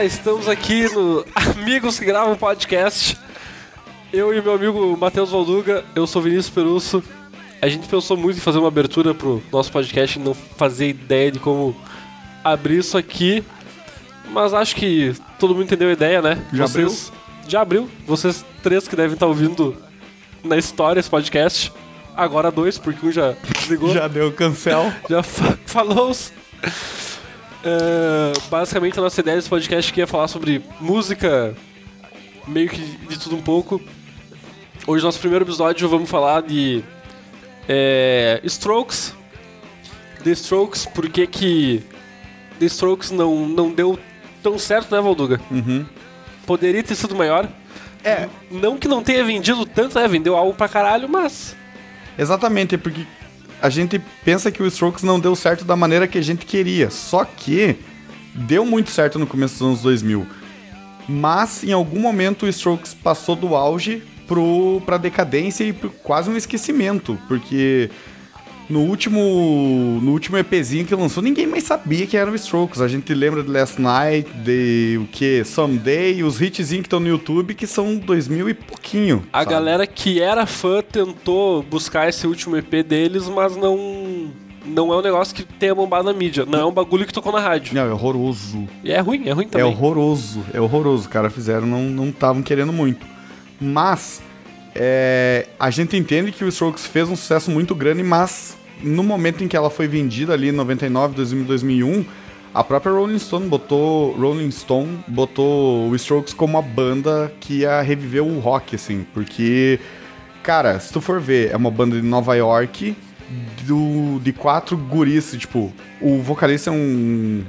galera, estamos aqui no Amigos que Gravam Podcast. Eu e meu amigo Matheus Valduga, eu sou Vinícius Perusso. A gente pensou muito em fazer uma abertura pro nosso podcast e não fazer ideia de como abrir isso aqui. Mas acho que todo mundo entendeu a ideia, né? Já Vocês... Já abriu. Vocês três que devem estar ouvindo na história esse podcast. Agora dois, porque um já desligou. Já deu cancel. Já fa falou. É, basicamente, a nossa ideia desse podcast aqui é falar sobre música, meio que de tudo um pouco. Hoje, nosso primeiro episódio, vamos falar de é, Strokes. The Strokes, por que que The Strokes não, não deu tão certo, né, Valduga? Uhum. Poderia ter sido maior. É, Não que não tenha vendido tanto, né? Vendeu algo pra caralho, mas... exatamente, porque a gente pensa que o Strokes não deu certo da maneira que a gente queria. Só que deu muito certo no começo dos anos 2000. Mas em algum momento o Strokes passou do auge pro, pra decadência e pro quase um esquecimento. Porque no último, no último EPzinho que lançou, ninguém mais sabia que era o Strokes. A gente lembra de Last Night, de o que? Someday, os hitzinhos que estão no YouTube, que são 2000 e pouquinho. A sabe? galera que era fã tentou buscar esse último EP deles, mas não não é um negócio que tenha bombado na mídia. Não é um bagulho que tocou na rádio. Não, é horroroso. E é ruim, é ruim É também. horroroso, é horroroso. Cara, fizeram, não estavam querendo muito. Mas é, a gente entende que o Strokes fez um sucesso muito grande, mas no momento em que ela foi vendida ali em 99, 2000, 2001, a própria Rolling Stone botou Rolling Stone botou o Strokes como a banda que ia reviver o rock assim, porque cara, se tu for ver, é uma banda de Nova York do, de quatro guris, tipo, o vocalista é um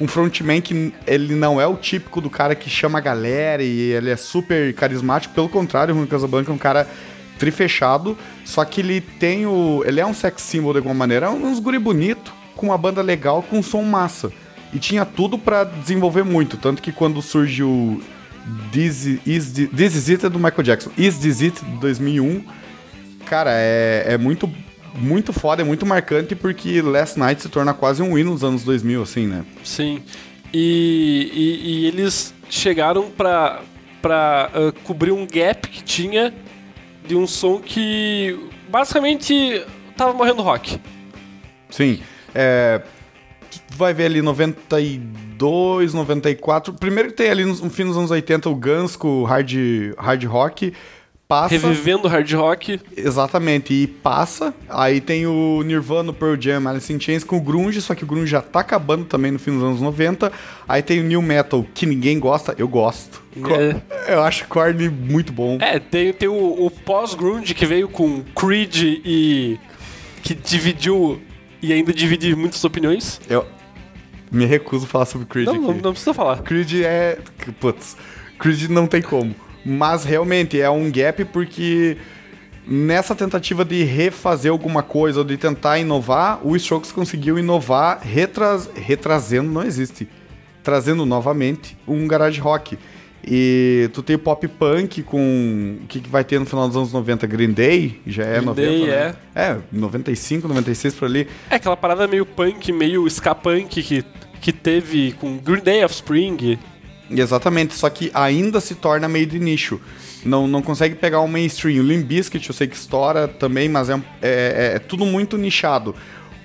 um frontman que ele não é o típico do cara que chama a galera e ele é super carismático, pelo contrário, o Casablanca é um cara trifechado, só que ele tem o... ele é um sex symbol de alguma maneira, é uns guri bonito, com uma banda legal, com um som massa. E tinha tudo pra desenvolver muito, tanto que quando surgiu This Is, This Is It é do Michael Jackson, Is This It de 2001, cara, é, é muito muito foda, é muito marcante porque Last Night se torna quase um hino nos anos 2000, assim, né? Sim. E, e- e eles chegaram pra, ah, cobrir um gap que tinha de um som que basicamente tava morrendo rock. Sim. É, vai ver ali 92, 94. Primeiro que tem ali no fim dos anos 80 o Guns com o hard, hard rock. Passa. Revivendo hard rock. Exatamente, e passa. Aí tem o Nirvana, o Pearl Jam, Alice in Chains com o Grunge, só que o Grunge já tá acabando também no fim dos anos 90. Aí tem o New Metal, que ninguém gosta, eu gosto. Co- Eu acho Korn muito bom. É, tem, tem o, o pós-grunge que veio com Creed e. que dividiu e ainda divide muitas opiniões. Eu me recuso a falar sobre Creed Não, não, não precisa falar. Creed é. Putz. Creed não tem como. Mas realmente é um gap porque nessa tentativa de refazer alguma coisa ou de tentar inovar, o Strokes conseguiu inovar retras... retrazendo, não existe. Trazendo novamente um garage rock. E tu tem o pop punk com. O que, que vai ter no final dos anos 90? Green Day? Já é Green 90. Day, né? É, 95, 96 por ali. É aquela parada meio punk, meio ska punk que, que teve com Green Day Offspring. Exatamente, só que ainda se torna meio de nicho. Não, não consegue pegar o mainstream. O Limp Bizkit eu sei que estoura também, mas é, é, é- é tudo muito nichado.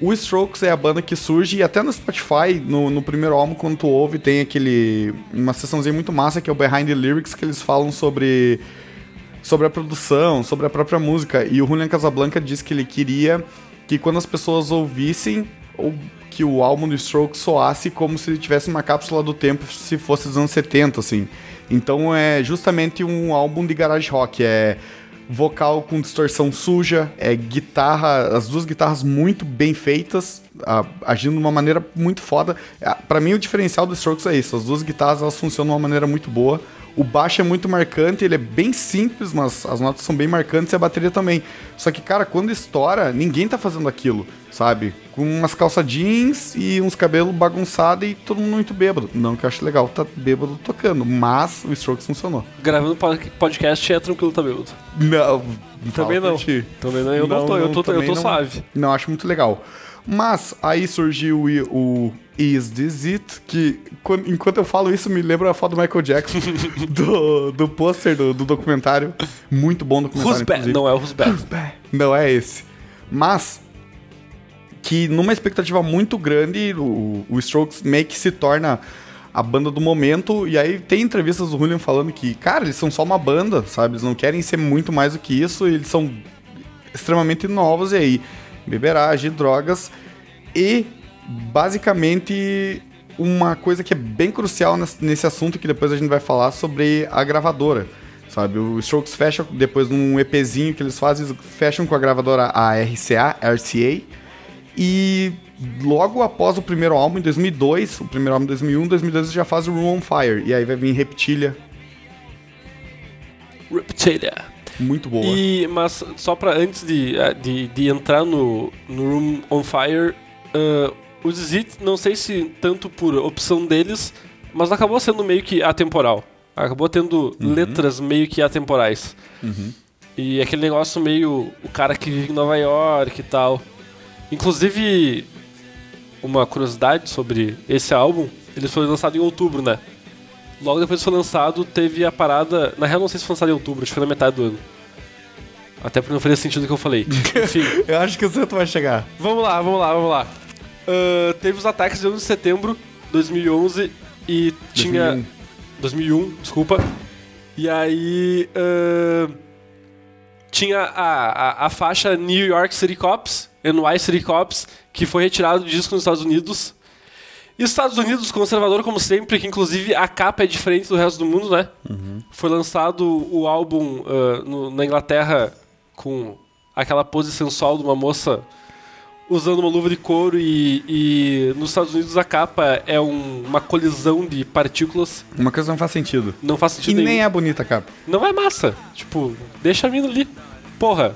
O Strokes é a banda que surge, e até no Spotify, no, no primeiro álbum, quando tu ouve, tem aquele. uma sessãozinha muito massa que é o Behind the Lyrics, que eles falam sobre. sobre a produção, sobre a própria música. E o Julian Casablanca disse que ele queria que quando as pessoas ouvissem, ou que o álbum do Strokes soasse como se tivesse uma cápsula do tempo se fosse dos anos 70, assim. Então é justamente um álbum de garage rock, é vocal com distorção suja, é guitarra, as duas guitarras muito bem feitas, a- agindo de uma maneira muito foda. Ah, Pra mim o diferencial do Strokes é isso, as duas guitarras elas funcionam de uma maneira muito boa. O baixo é muito marcante, ele é bem simples, mas as notas são bem marcantes e a bateria também. Só que, cara, quando estoura, ninguém tá fazendo aquilo, sabe? Com umas calça jeans e uns cabelos bagunçados e todo mundo muito bêbado. Não que eu acho legal tá bêbado tocando, mas o Strokes funcionou. Gravando pod- podcast é tranquilo, tá bêbado. Não, Também não. Também não, eu não, tô, eu tô, eu tô não- suave. Não, acho muito legal. Mas aí surgiu o, o, Is This It? Que quando- enquanto eu falo isso, me lembra a foto do Michael Jackson, do, do pôster do, do documentário. Muito bom documentário. Who's Bad? Não é o Who's Bad. Não é esse. Mas que numa expectativa muito grande, o, o Strokes meio que se torna a banda do momento. E aí tem entrevistas do Julian falando que, cara, eles são só uma banda, sabe? Eles não querem ser muito mais do que isso. Eles são extremamente novos. E aí, beberagem, drogas e basicamente uma coisa que é bem crucial nes- nesse assunto que depois a gente vai falar sobre a gravadora. Sabe, o Strokes fecha depois num EPzinho que eles fazem, eles fecham com a gravadora a RCA, RCA. E logo após o primeiro álbum, em 2002, o primeiro álbum em 2001, em 2002 eles já fazem o Room on Fire. E aí vai vir Reptilia, Reptilia. muito boa. E, mas só pra antes de, eh, de, de entrar no, no Room on Fire, ah, o Zit, não sei se tanto por opção deles, mas acabou sendo meio que atemporal. Acabou tendo letras meio que atemporais. E aquele negócio meio o cara que vive em Nova York e tal. Inclusive, uma curiosidade sobre esse álbum, ele foi lançado em outubro, né? Logo depois que foi lançado, teve a parada. Na real, não sei se foi lançado em outubro, acho que foi na metade do ano. Até porque não faria sentido o que eu falei. Enfim, Eu acho que o Santo vai chegar. vamos lá, vamos lá, vamos lá. Ah, teve os ataques de 11 de setembro de 2011 e tinha. 2001. 2001, desculpa. E aí. ah, tinha a, a, a faixa New York City Cops, NY City Cops, que foi retirado do disco nos Estados Unidos. E os Estados Unidos, conservador como sempre, que inclusive a capa é diferente do resto do mundo, né? Foi lançado o álbum ah, no- na Inglaterra com aquela pose sensual de uma moça usando uma luva de couro e, e nos Estados Unidos a capa é um- uma colisão de partículas. Uma coisa não faz sentido. Não faz E sentido nem nenhum. é bonita a capa. Não é massa. Tipo, deixa a mina ali. Porra.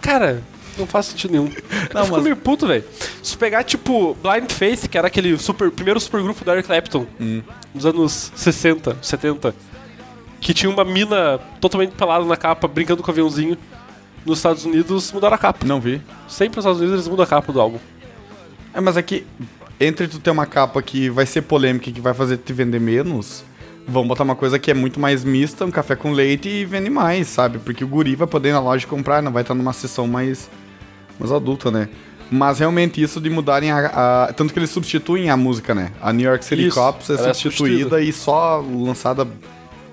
Cara, não faz sentido nenhum. Não, eu fico mas- meio puto, velho. Se tu pegar, tipo, Blind Faith, que era aquele super, primeiro supergrupo do Eric Clapton, Hum. nos anos 60, 70, que tinha uma mina totalmente pelada na capa, brincando com o aviãozinho. Nos Estados Unidos, mudaram a capa. Não vi. Sempre nos Estados Unidos eles mudam a capa do álbum. É, mas é que entre tu ter uma capa que vai ser polêmica e que vai fazer te vender menos, vão botar uma coisa que é muito mais mista, um café com leite e vende mais, sabe? Porque o guri vai poder ir na loja comprar, não vai estar numa sessão mais, mais adulta, né? Mas realmente isso de mudarem a, a- Tanto que eles substituem a música, né? A New York City Isso, Cops é ela é substituída e só lançada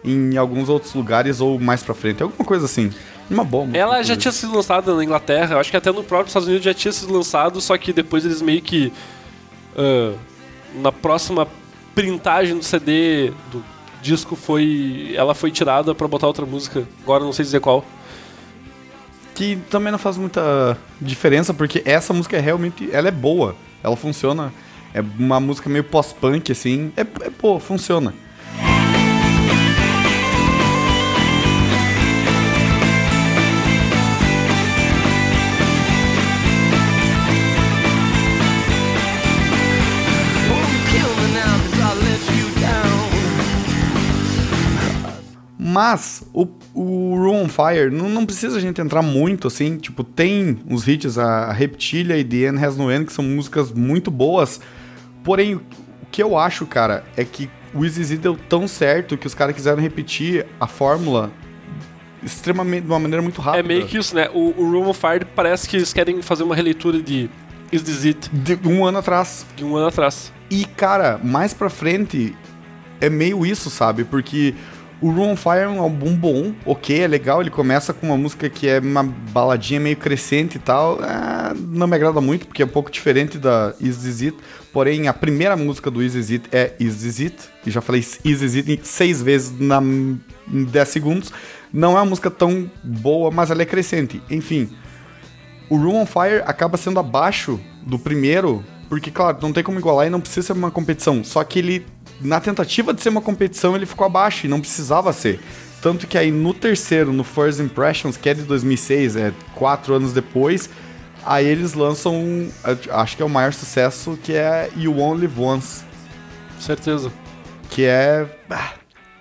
em alguns outros lugares ou mais pra frente. Alguma coisa assim. Uma boa. música, Ela já tinha sido lançada na Inglaterra, eu acho que até no próprio Estados Unidos já tinha sido lançado, só que depois eles meio que. ah, na próxima printagem do CD do disco foi. Ela foi tirada pra botar outra música. Agora não sei dizer qual. Que também não faz muita diferença, porque essa música é realmente. Ela é boa. Ela funciona. É uma música meio pós-punk, assim. É, é boa, funciona. Mas o, o Room on Fire, não, não precisa a gente entrar muito, assim. Tipo, tem os hits, a Reptilia e The End Has No End, que são músicas muito boas. Porém, o que eu acho, cara, é que o Easy Z deu tão certo que os caras quiseram repetir a fórmula extremamente, de uma maneira muito rápida. É meio que isso, né? O, o Room of Fire parece que eles querem fazer uma releitura de Is This It De um ano atrás. de um ano atrás. E, cara, mais pra frente é meio isso, sabe? Porque o Room on Fire é um álbum bom, ok, é legal. Ele começa com uma música que é uma baladinha meio crescente e tal. Ah, não me agrada muito, porque é um pouco diferente da Is This It. Porém, a primeira música do Is This It é Is This It. E já falei Is This It seis vezes na, em 10 segundos. Não é uma música tão boa, mas ela é crescente. Enfim, o Room on Fire acaba sendo abaixo do primeiro, porque, claro, não tem como igualar e não precisa ser uma competição. Só que ele, na tentativa de ser uma competição, ele ficou abaixo e não precisava ser. Tanto que aí no terceiro, no First Impressions, que é de 2006, é quatro anos depois, aí eles lançam, um, acho que é o maior sucesso, que é You Live Once. Certeza. Que é. ah,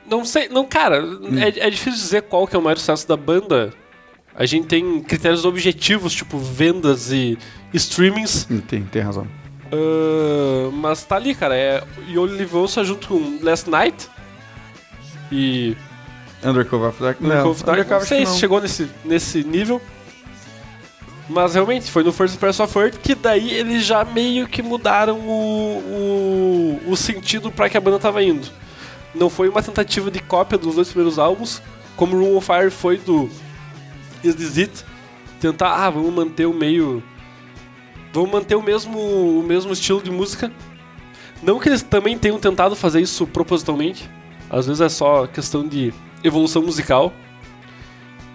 Não sei, não, cara, é, é difícil dizer qual que é o maior sucesso da banda. A gente tem critérios objetivos, tipo vendas e streamings, tem, tem razão. Ah, mas tá ali, cara. É Live Once junto com Last Night e Undercover of Dark? Undercover of Dark. Undercover Não sei se não. chegou nesse, nesse nível. Mas realmente, foi no First Impression of Earth que daí eles já meio que mudaram o, o, o sentido pra que a banda tava indo. Não foi uma tentativa de cópia dos dois primeiros álbuns, como Room of Fire foi do Is This It? Tentar, ah, vamos manter o meio. Vamos manter o mesmo, o mesmo estilo de música. Não que eles também tenham tentado fazer isso propositalmente. Às vezes é só questão de evolução musical.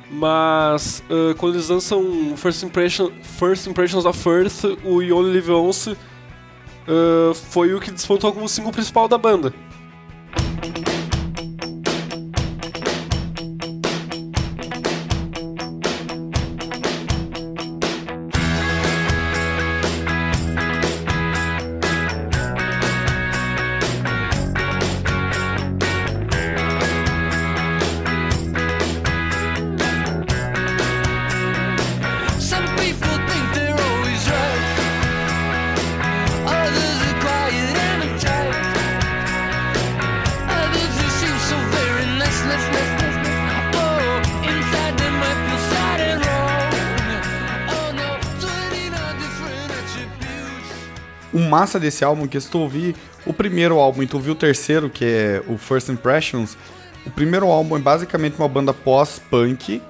Mas ah, quando eles lançam First, Impression, First Impressions of Earth, o You Only Live Once ah, foi o que despontou como o single principal da banda. Massa desse álbum, que se tu ouvir o primeiro álbum e tu ouvir o terceiro, que é o First Impressions, o primeiro álbum é basicamente uma banda pós-punk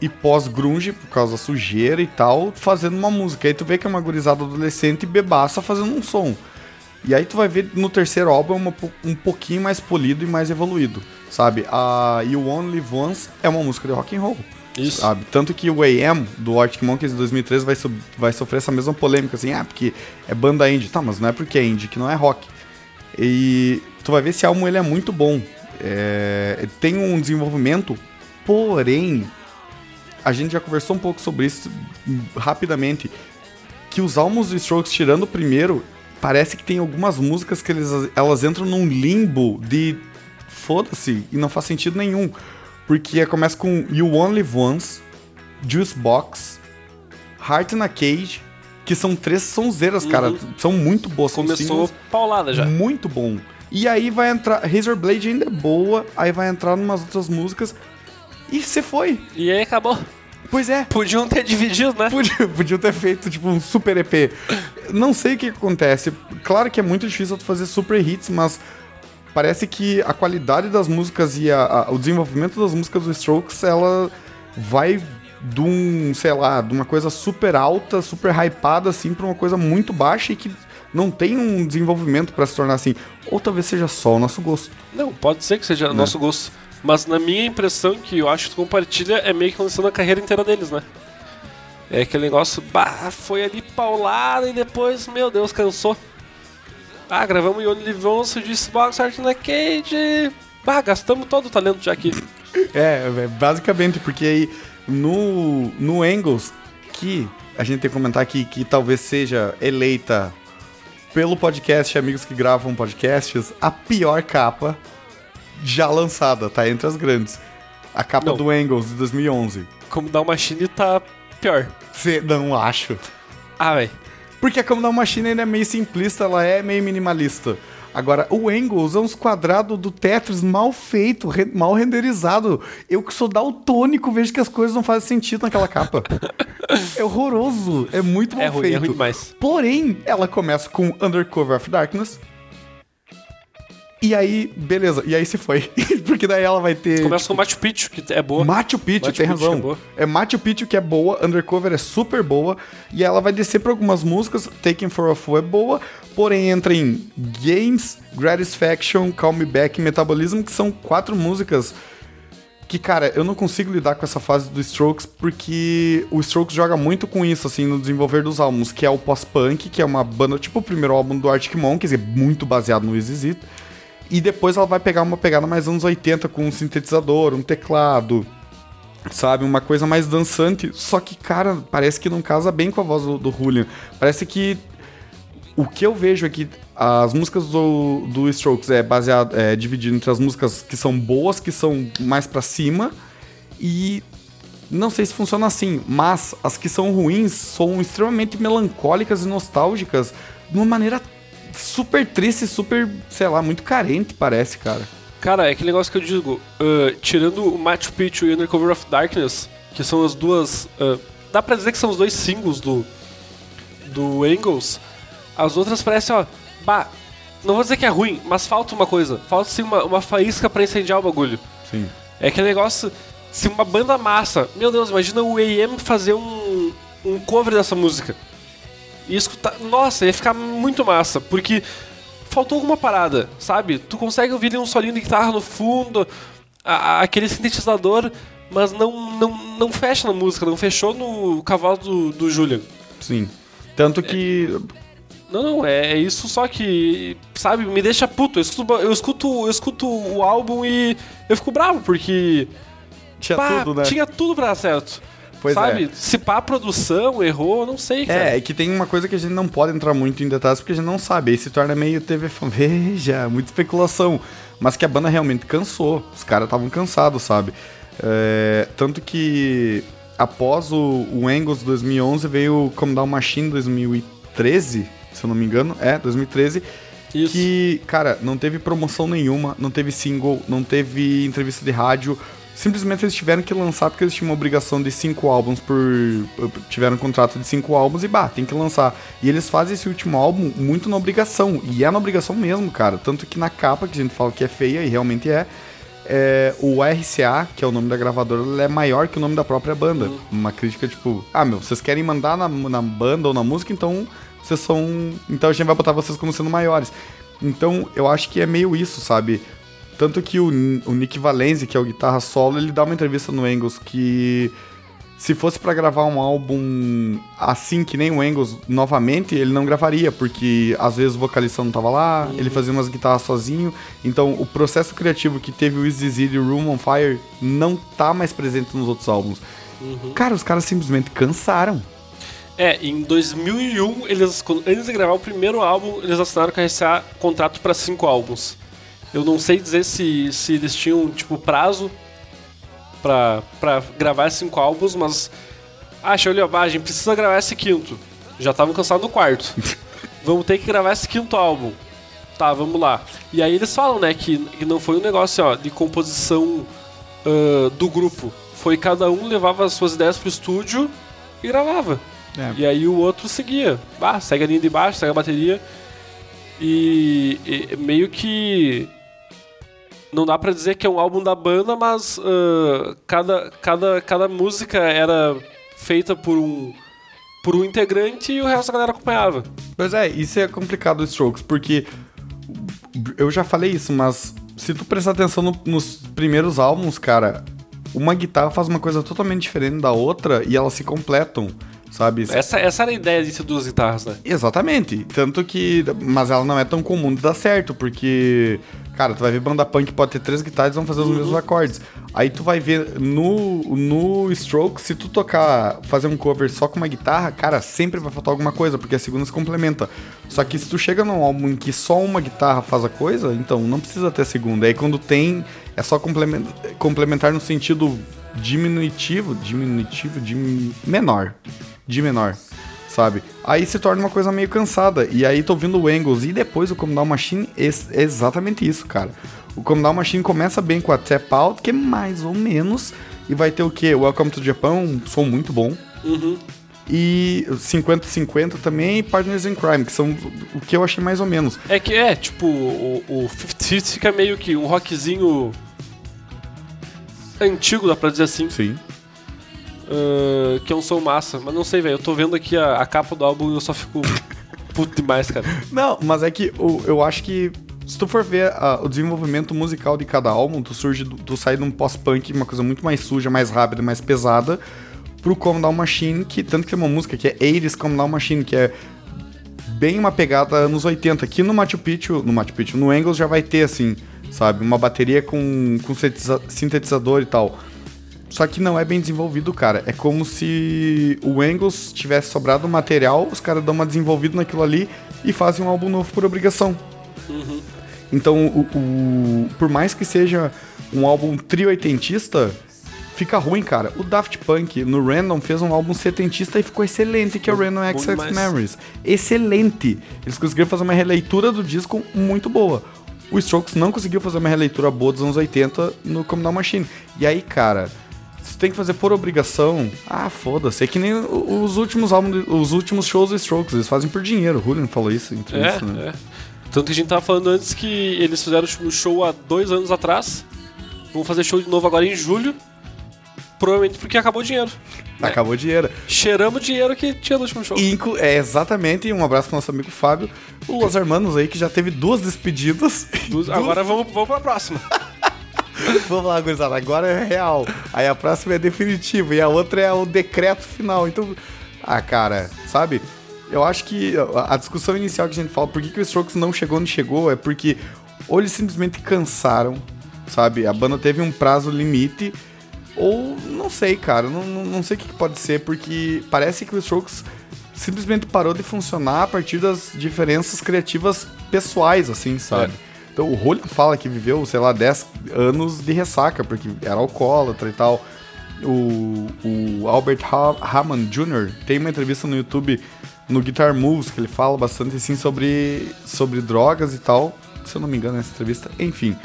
e pós-grunge, por causa da sujeira e tal, fazendo uma música. Aí tu vê que é uma gurizada adolescente e bebaça fazendo um som. E aí tu vai ver no terceiro álbum é uma um pouquinho mais polido e mais evoluído, sabe? A You Only Once é uma música de rock and roll. Isso. Sabe? Tanto que o AM do Arctic Monkeys de 2013 vai, vai sofrer essa mesma polêmica, assim, ah, porque é banda indie. Tá, mas não é porque é indie, que não é rock. E tu vai ver esse álbum, ele é muito bom. É, tem um desenvolvimento, porém, a gente já conversou um pouco sobre isso rapidamente, que os álbuns do Strokes, tirando o primeiro, parece que tem algumas músicas que eles, elas entram num limbo de foda-se e não faz sentido nenhum. Porque começa com You Only Once, Juice Box, Heart in a Cage, que são três sonzeiras, cara. São muito boas. são Começou singles paulada já. muito bom. E aí vai entrar. Razor Blade ainda é boa, aí vai entrar numas outras músicas. E você foi. E aí acabou. Pois é. Podiam ter dividido, né? Podia, podia ter feito, tipo, um super EP. Não sei o que acontece. Claro que é muito difícil tu fazer super hits, mas parece que a qualidade das músicas e a- a- o desenvolvimento das músicas do Strokes, ela vai de um, sei lá, de uma coisa super alta, super hypada, assim, pra uma coisa muito baixa e que não tem um desenvolvimento pra se tornar assim. Ou talvez seja só o nosso gosto. Não, pode ser que seja nosso gosto. Mas na minha impressão, que eu acho que tu compartilha, é meio que lançando a carreira inteira deles, né? É aquele negócio, bah, foi ali paulada e depois, meu Deus, cansou. Ah, gravamos Yoni Livonso, disse Box Art na Cage. Bah, gastamos todo o talento já aqui. É, é, basicamente, porque aí no, no Angles, que a gente tem que comentar aqui que talvez seja eleita pelo podcast Amigos que Gravam Podcasts, a pior capa já lançada, tá? Entre as grandes. A capa Não. do Angles de 2011. Como uma Machine tá pior. Cê, não acho. Ah, velho. Porque a Commodore Machine ainda é meio simplista, ela é meio minimalista. Agora, o Angles é uns quadrados do Tetris mal feito, re- mal renderizado. Eu que sou daltônico vejo que as coisas não fazem sentido naquela capa. é horroroso, é muito mal É ruim, feito. é ruim demais. Porém, ela começa com Undercover of Darkness. E aí, beleza, e aí se foi. Porque daí ela vai ter. Começa com Machu Picchu, que é boa. Machu Picchu, Machu tem Picchu razão. é. É Machu Picchu que é boa, Undercover é super boa, e ela vai descer pra algumas músicas, Taken for a Fool é boa, porém entra em Games, Gratisfaction, Call Me Back e Metabolism, que são quatro músicas que, cara, eu não consigo lidar com essa fase do Strokes, porque o Strokes joga muito com isso, assim, no desenvolver dos álbuns, que é o pós-punk, que é uma banda, tipo o primeiro álbum do Arctic Monkeys, é muito baseado no Easy e depois ela vai pegar uma pegada mais anos 80 com um sintetizador, um teclado, sabe? Uma coisa mais dançante. Só que, cara, parece que não casa bem com a voz do, do Julian. Parece que o que eu vejo é que as músicas do, do Strokes é baseado, é dividido entre as músicas que são boas, que são mais pra cima, e não sei se funciona assim, mas as que são ruins são extremamente melancólicas e nostálgicas de uma maneira super triste, super, sei lá, muito carente, parece, cara. Cara, é aquele negócio que eu digo, ah, tirando o Machu Picchu e Undercover of Darkness, que são as duas. ah, dá pra dizer que são os dois singles do. do Angles, as outras parecem, ó. Bah, não vou dizer que é ruim, mas falta uma coisa. Falta sim uma, uma faísca pra incendiar o bagulho. Sim. É aquele negócio. Se uma banda massa. Meu Deus, imagina o AM fazer um, um cover dessa música. E escutar. Nossa, ia ficar muito massa. Porque faltou alguma parada, sabe? Tu consegue ouvir um solinho de guitarra no fundo, a- a- aquele sintetizador, mas não, não, não fecha na música, não fechou no cavalo do, do Julian. Sim. Tanto que. Não, não, é, é isso só que, sabe, me deixa puto. Eu escuto, eu escuto, eu escuto o álbum e eu fico bravo, porque. Tinha tudo, né? Tinha tudo pra dar certo. Pois sabe? é. Se pá, a produção errou, não sei, cara. É, é que tem uma coisa que a gente não pode entrar muito em detalhes porque a gente não sabe. Aí se torna meio TV veja, muita especulação. Mas que a banda realmente cansou. Os caras estavam cansados, sabe? É, tanto que após o, o Angles 2011 veio o Come Down Machine 2013, se eu não me engano. É, 2013. Isso. Que, cara, não teve promoção nenhuma, não teve single, não teve entrevista de rádio. Simplesmente eles tiveram que lançar porque eles tinham uma obrigação de cinco álbuns por. Tiveram um contrato de cinco álbuns e bah, tem que lançar. E eles fazem esse último álbum muito na obrigação. E é na obrigação mesmo, cara. Tanto que na capa, que a gente fala que é feia, e realmente é. é, o RCA, que é o nome da gravadora, é maior que o nome da própria banda. Uma crítica tipo, ah, meu, vocês querem mandar na, na banda ou na música, então vocês são. Então a gente vai botar vocês como sendo maiores. Então eu acho que é meio isso, sabe? Tanto que o, o Nick Valenzi, que é o guitarra solo, ele dá uma entrevista no Angles que se fosse pra gravar um álbum assim que nem o Angles novamente, ele não gravaria, porque às vezes o vocalista não tava lá, ele fazia umas guitarras sozinho. Então o processo criativo que teve o Easy Zee e o Room on Fire não tá mais presente nos outros álbuns. Cara, os caras simplesmente cansaram. É, em 2001, eles, antes de gravar o primeiro álbum, eles assinaram com a RCA contrato pra cinco álbuns. Eu não sei dizer se, se eles tinham, tipo, prazo pra, pra gravar cinco álbuns, mas... Ah, a gente precisa gravar esse quinto. Já estavam cansados no quarto. vamos ter que gravar esse quinto álbum. Tá, vamos lá. E aí eles falam, né, que, que não foi um negócio, ó, de composição ah, do grupo. Foi cada um levava as suas ideias pro estúdio e gravava. É. E aí o outro seguia. Ah, segue a linha de baixo, segue a bateria. E, e meio que. Não dá pra dizer que é um álbum da banda, mas ah, cada, cada, cada música era feita por um, por um integrante e o resto da galera acompanhava. Pois é, isso é complicado o Strokes, porque eu já falei isso, mas se tu prestar atenção no- nos primeiros álbuns, cara, uma guitarra faz uma coisa totalmente diferente da outra e elas se completam, sabe? Essa, essa era a ideia de ter duas guitarras, né? Exatamente. Tanto que. Mas ela não é tão comum de dar certo, porque. Cara, tu vai ver banda punk pode ter três guitarras e vão fazer os mesmos acordes. Aí tu vai ver no, no Stroke, se tu tocar, fazer um cover só com uma guitarra, cara, sempre vai faltar alguma coisa, porque a segunda se complementa. Só que se tu chega num álbum em que só uma guitarra faz a coisa, então não precisa ter a segunda. Aí quando tem, é só complemen- complementar no sentido diminutivo, diminutivo, dim, menor. De menor sabe? Aí se torna uma coisa meio cansada. E aí tô ouvindo o Angles e depois o Come Down Machine é ex- exatamente isso, cara. O Come Down Machine começa bem com a Tap Out, que é mais ou menos, e vai ter o quê? Welcome to Japan, um som muito bom. E 50-50 também e Partners in Crime, que são o que eu achei mais ou menos. É que é, tipo, o, o 50 fica meio que um rockzinho antigo, dá pra dizer assim. Sim. Que é um som massa. Mas não sei, velho. Eu tô vendo aqui a, a capa do álbum e eu só fico puto demais, cara. Não, mas é que o- eu acho que se tu for ver o desenvolvimento musical de cada álbum, tu surge, do- tu sai de um pós-punk, uma coisa muito mais suja, mais rápida, mais pesada, pro Come Down Machine, que tanto que tem uma música que é 80s Come Down Machine, que é bem uma pegada anos 80. Aqui no Machu Picchu, no Machu Picchu, no Angles já vai ter assim, sabe, uma bateria com, com sintetiza- sintetizador e tal. Só que não é bem desenvolvido, cara. É como se o Angles tivesse sobrado material, os caras dão uma desenvolvida naquilo ali e fazem um álbum novo por obrigação. Então, o, o- por mais que seja um álbum trio oitentista, fica ruim, cara. O Daft Punk no Random fez um álbum setentista e ficou excelente, que é o Random Access. Memories. Excelente. Eles conseguiram fazer uma releitura do disco muito boa. O Strokes não conseguiu fazer uma releitura boa dos anos 80 no Communal Machine. E aí, cara, tem que fazer por obrigação. Ah, foda-se. É que nem os últimos álbuns, os últimos shows do Strokes, eles fazem por dinheiro. O Julian falou isso em É, né? é. Tanto que a gente tava falando antes que eles fizeram o show há dois anos atrás. Vão fazer show de novo agora em julho. Provavelmente porque acabou o dinheiro. Acabou o dinheiro. Cheiramos o dinheiro que tinha no último show. Inclu- é exatamente, e um abraço pro nosso amigo Fábio, o Los Hermanos aí, que já teve duas despedidas. Dos- Agora vamos, vamos pra próxima. Vamos lá, gurizada, agora é real. Aí a próxima é definitiva e a outra é o decreto final. Então, ah, cara, sabe? Eu acho que a discussão inicial que a gente fala, por que, que o Strokes não chegou onde chegou, é porque ou eles simplesmente cansaram, sabe? A banda teve um prazo limite, ou não sei, cara, não, não, sei o que, que pode ser, porque parece que o Strokes simplesmente parou de funcionar a partir das diferenças criativas pessoais, assim, sabe? Então o Rolling fala que viveu, sei lá, 10 anos de ressaca, porque era alcoólatra e tal. O, o Albert ha Hammond Jr. tem uma entrevista no YouTube, no Guitar Moves, que ele fala bastante assim sobre, sobre drogas e tal. Se eu não me engano, nessa entrevista. Enfim.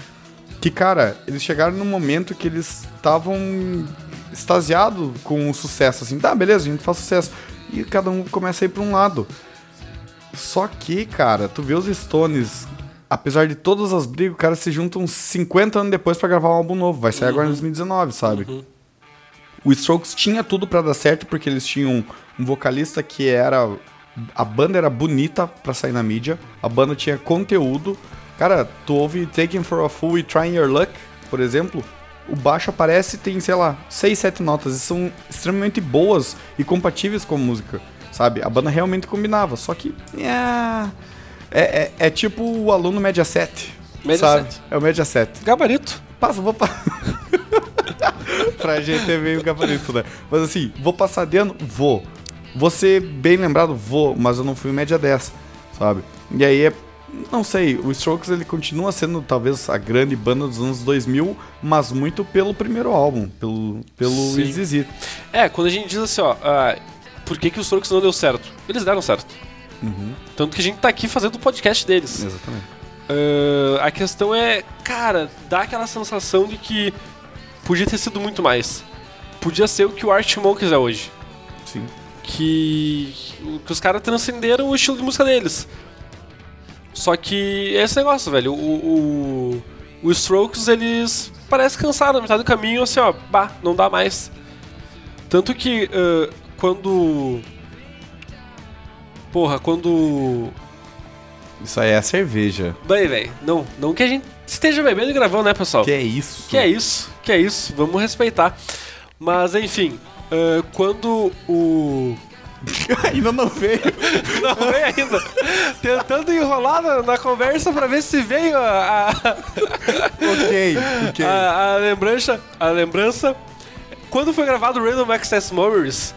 Que, cara, eles chegaram num momento que eles estavam extasiados com o sucesso. Assim, tá, beleza, a gente faz sucesso. E cada um começa a ir pra um lado. Só que, cara, tu vê os Stones, apesar de todas as brigas, o cara se juntam uns 50 anos depois pra gravar um álbum novo. Vai sair agora em 2019, sabe? O Strokes tinha tudo pra dar certo, porque eles tinham um vocalista que era. A banda era bonita pra sair na mídia, a banda tinha conteúdo. Cara, tu ouve Taking for a Fool e Trying Your Luck, por exemplo, o baixo aparece e tem, sei lá, 6, 7 notas e são extremamente boas e compatíveis com a música, sabe? A banda realmente combinava, só que. É, é, é, é tipo o aluno média 7. Média sabe? 7. É o média 7. Gabarito. Passa, vou pa... pra gente é meio gabarito, né? Mas assim, vou passar de ano? Vou. Vou ser bem lembrado? Vou, mas eu não fui média 10, sabe? E aí é. Não sei, o Strokes ele continua sendo talvez a grande banda dos anos 2000, mas muito pelo primeiro álbum, pelo, pelo Sim. Easy É, quando a gente diz assim, ó, ah, por que, que os Strokes não deu certo? Eles deram certo. Tanto que a gente tá aqui fazendo o podcast deles. Exatamente. Ah, a questão é, cara, dá aquela sensação de que podia ter sido muito mais. Podia ser o que o Art Monkeys é hoje. Sim. Que, que os caras transcenderam o estilo de música deles. Só que é esse negócio, velho. O, o, o Strokes, eles parece cansaram na metade do caminho, assim, ó, bah, não dá mais. Tanto que ah, quando. Porra, quando. Isso aí é a cerveja. Daí, velho. Não, não que a gente esteja bebendo e gravando, né, pessoal? Que é isso? Que é isso, que é isso, vamos respeitar. Mas enfim, ah, quando o. Ainda não veio. Não veio ainda. Tentando enrolar na, na conversa pra ver se veio a, a, ok, ok. a, a lembrança. A lembrança. Quando foi gravado o Random Access Memories,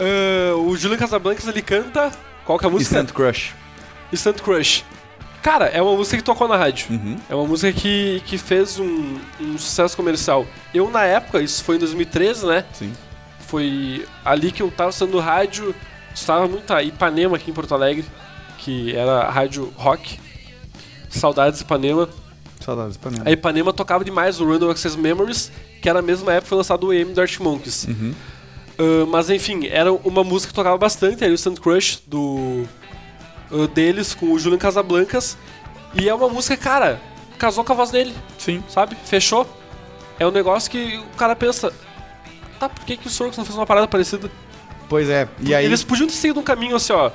ah, o Julian Casablancas ele canta. Qual que é a música? Instant Crush. Instant Crush. Cara, é uma música que tocou na rádio. Uhum. É uma música que, que fez um, um sucesso comercial. Eu, na época, isso foi em 2013, né? Sim. Foi ali que eu tava sendo rádio. Estava muito a Ipanema aqui em Porto Alegre, que era a rádio rock. Saudades Ipanema. Saudades Panela. A Ipanema tocava demais o Random Access Memories, que era a mesma época que foi lançado o EM do Art Monkeys. Uhum. Ah, mas enfim, era uma música que tocava bastante, era o Instant Crush do, ah, deles com o Julian Casablancas. E é uma música, cara, casou com a voz dele, Sim. sabe? Fechou. É um negócio que o cara pensa, tá, por que, que o Strokes não fez uma parada parecida? Pois é. E aí. Eles podiam ter seguido um caminho assim, ó.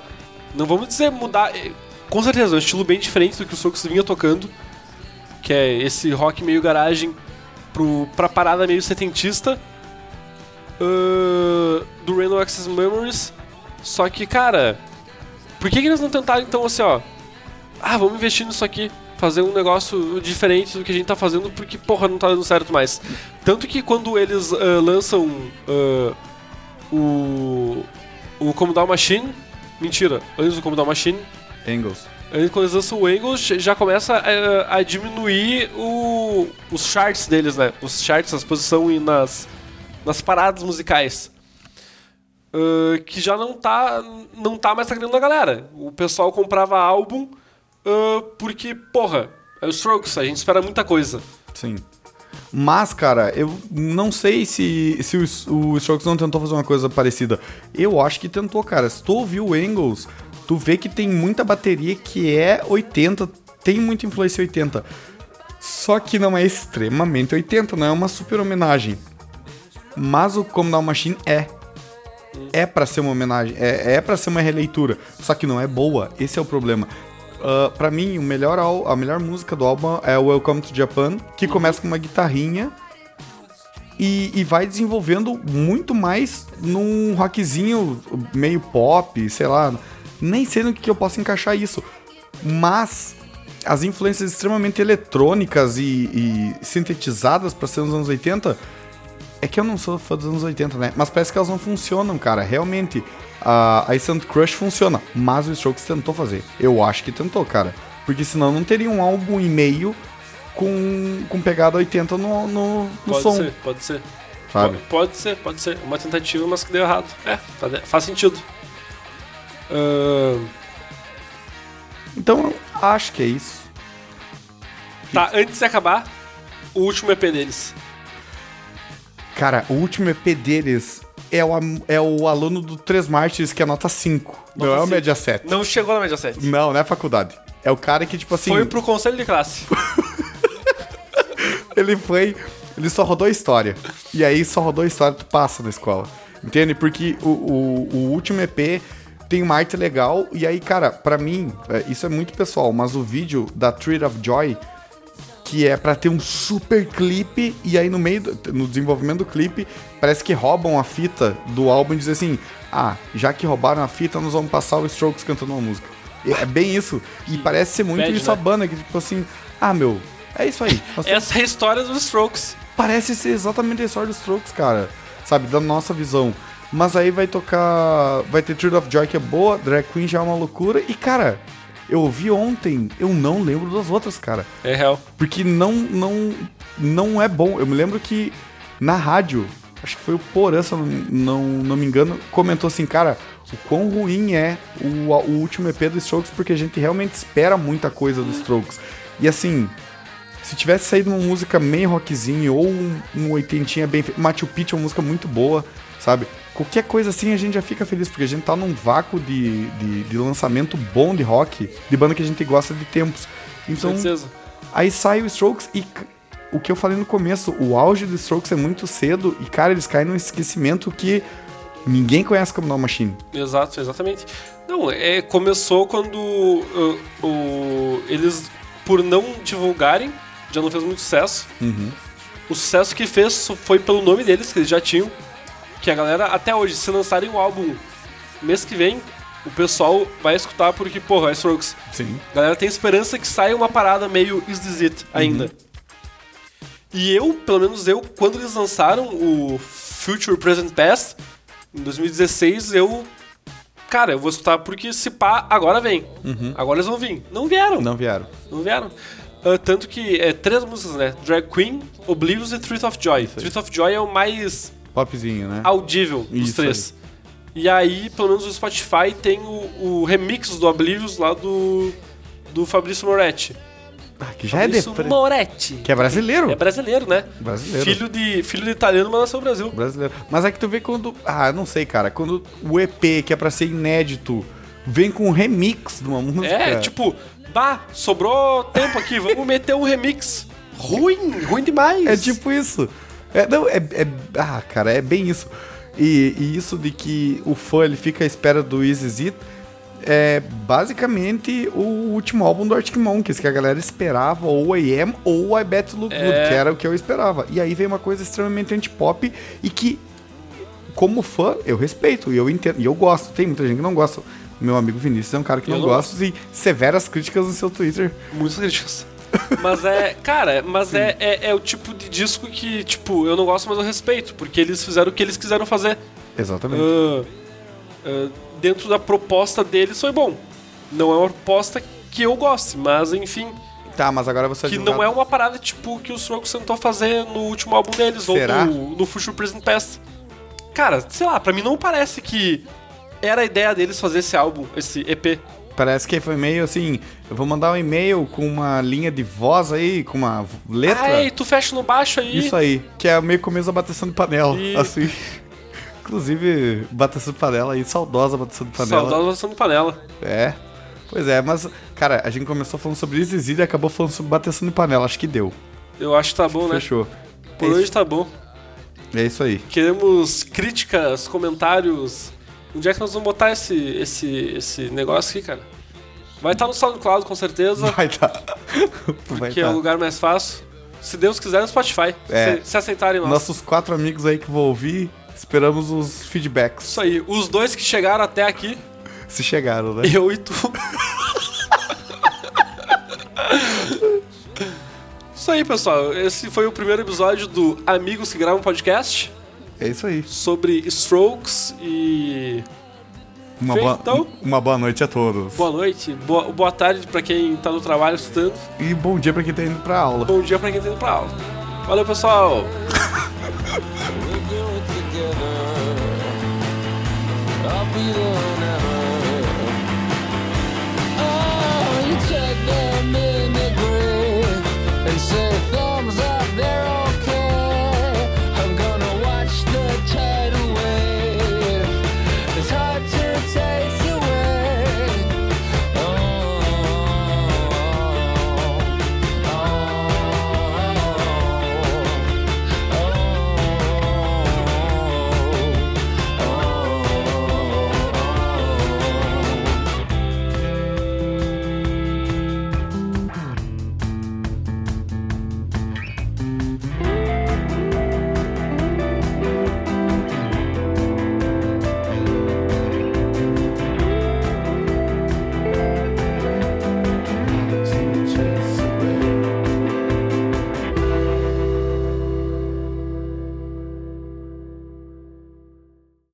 Não vamos dizer mudar. eh, Com certeza, é um estilo bem diferente do que o Strokes vinha tocando. Que é esse rock meio garagem pro, pra parada meio setentista. Ah, do Random Access Memories. Só que, cara. Por que, que eles não tentaram então assim, ó? Ah, vamos investir nisso aqui. Fazer um negócio diferente do que a gente tá fazendo, porque, porra, não tá dando certo mais. Tanto que quando eles ah, lançam ah, o. O Commodore Machine. Mentira, antes do Commodore Machine. Angles. Antes, quando eles lançam o Angles, já começa a, a diminuir o, os charts deles, né? Os charts, as posições nas, nas paradas musicais. Ah, que já não tá, não tá mais agradando a galera. O pessoal comprava álbum ah, porque, porra, é o Strokes, a gente espera muita coisa. Sim. Mas, cara, eu não sei se, se o, o Strokes não tentou fazer uma coisa parecida. Eu acho que tentou, cara. Se tu ouvir o Angles, tu vê que tem muita bateria que é 80, tem muita influência 80. Só que não é extremamente 80, não é uma super homenagem. Mas o Come Down Machine é. É pra ser uma homenagem, é, é pra ser uma releitura. Só que não é boa, esse é o problema. Ah, pra mim, o melhor, a melhor música do álbum é Welcome to Japan, que começa com uma guitarrinha e, e vai desenvolvendo muito mais num rockzinho meio pop, sei lá. Nem sei no que, eu posso encaixar isso. Mas as influências extremamente eletrônicas e, e sintetizadas pra ser nos anos 80 é que eu não sou fã dos anos 80, né? Mas parece que elas não funcionam, cara. Realmente, a, a Instant Crush funciona, mas o Strokes tentou fazer. Eu acho que tentou, cara. Porque senão não teria um álbum e meio com, com pegada 80 no, no, no Pode som, ser, pode ser. sabe? Pode, pode ser, pode ser. Uma tentativa, mas que deu errado. É, tá faz sentido. Ah, Então, acho que é isso. tá, antes de acabar, o último EP deles. Cara, o último EP deles é o, é o aluno do 3 Mártires, que é nota 5. Não Nota é o média 7. Não chegou na média 7. Não, não é faculdade. É o cara que, tipo assim. Foi pro conselho de classe. Ele foi. Ele só rodou a história. E aí só rodou a história, tu passa na escola. Entende? Porque o, o, o último EP tem uma arte legal. E aí, cara, pra mim, é, isso é muito pessoal, mas o vídeo da Treat of Joy, que é pra ter um super clipe, e aí no meio, do- no desenvolvimento do clipe, parece que roubam a fita do álbum e dizem assim: ah, já que roubaram a fita, nós vamos passar o Strokes cantando uma música. É bem isso. E parece ser muito bad, isso a né? banda, que tipo assim, ah, meu, é isso aí. Nós temos- Essa é a história dos Strokes. Parece ser exatamente a história dos Strokes, cara. Sabe, da nossa visão. Mas aí vai tocar. Vai ter Tear of Joy que é boa, Drag Queen já é uma loucura. E, cara, eu ouvi ontem, eu não lembro das outras, cara. É real. Porque não, não, não é bom. Eu me lembro que na rádio, acho que foi o Porã, se eu não, não, não me engano, comentou assim, cara, o quão ruim é o, o último EP dos Strokes, porque a gente realmente espera muita coisa dos Strokes. E assim, se tivesse saído uma música meio rockzinho ou um, um oitentinha bem feito, Machu Picchu é uma música muito boa, sabe? Qualquer coisa assim a gente já fica feliz, porque a gente tá num vácuo de, de, de lançamento bom de rock, de banda que a gente gosta de tempos. Então, certeza. Aí sai o Strokes e o que eu falei no começo, o auge do Strokes é muito cedo e, cara, eles caem num esquecimento que ninguém conhece como Down Machine. Exato, exatamente. Não, é, começou quando uh, o, eles, por não divulgarem, já não fez muito sucesso. O sucesso que fez foi pelo nome deles, que eles já tinham. Que a galera, até hoje, se lançarem um álbum mês que vem, o pessoal vai escutar porque, porra, é Strokes. Sim. A galera tem esperança que saia uma parada meio Is This It ainda. E eu, pelo menos eu, quando eles lançaram o Future Present Past, em 2016, eu. Cara, eu vou escutar porque se pá, agora vem. Agora eles vão vir. Não vieram. Não, Não vieram. vieram. Ah, tanto que é três músicas, né? Drag Queen, Oblivious e Truth of Joy. Truth of Joy é o mais Popzinho, né? audível dos Isso três. E aí, pelo menos o Spotify tem o, o remix do Oblivious lá do, do Fabrício Moretti. Ah, que já é Fabrício de... Moretti. Que é brasileiro. É brasileiro, né? Brasileiro. Filho de, filho de italiano, mas nasceu no Brasil. Brasileiro. Mas é que tu vê quando... Ah, não sei, cara. Quando o EP, que é pra ser inédito, vem com um remix de uma música... É, tipo, bah, sobrou tempo aqui, vamos meter um remix. Ruim, ruim demais. É tipo isso. É, não, é, é- Ah, cara, é bem isso. E, e isso de que o fã ele fica à espera do Easy It é basicamente o último álbum do Arctic Monkeys, que a galera esperava ou AM ou I Bet Look É. Good, que era o que eu esperava. E aí vem uma coisa extremamente anti-pop e que, como fã, eu respeito e eu entendo. E eu gosto. Tem muita gente que não gosta. Meu amigo Vinícius é um cara que Eu não não gosta e severas críticas no seu Twitter. Muitas críticas. Mas é, cara, mas é, é, é o tipo de disco que, tipo, eu não gosto, mas eu respeito, porque eles fizeram o que eles quiseram fazer. Exatamente. Ah, ah, dentro da proposta deles foi bom. Não é uma proposta que eu goste, mas enfim. Tá, mas agora você Que não é uma parada tipo que o Strokes tentou fazer no último álbum deles, Será? ou no, no Future Present Past. Cara, sei lá, pra mim não parece que era a ideia deles fazer esse álbum, esse EP. Parece que foi meio assim, eu vou mandar um e-mail com uma linha de voz aí, com uma letra. Ah, e tu fecha no baixo aí. Isso aí, que é meio começo da bateção de panela, E- assim. Inclusive, bateção de panela aí, saudosa bateção de panela. Saudosa versão de panela. É. Pois é, mas, cara, a gente começou falando sobre Isis e acabou falando sobre bateção de panela, acho que deu. Eu acho que tá bom, né? Fechou. Por é, hoje isso, tá bom. é isso aí. Queremos críticas, comentários. Onde é que nós vamos botar esse, esse, esse negócio aqui, cara? Vai estar no SoundCloud, com certeza, Vai tá. Vai que é tá. o lugar mais fácil. Se Deus quiser, no Spotify. É. Se, se aceitarem nós. Nossos quatro amigos aí que vão ouvir, esperamos os feedbacks. Isso aí. Os dois que chegaram até aqui, Se chegaram, né? eu e tu. Isso aí, pessoal. Esse foi o primeiro episódio do Amigos que Gravam Podcast É isso aí. sobre Strokes e Uma Feito, boa, então. uma boa noite a todos. boa noite, boa, boa tarde pra quem tá no trabalho estudando, E bom dia pra quem tá indo pra aula. bom dia pra quem tá indo pra aula. Valeu, pessoal!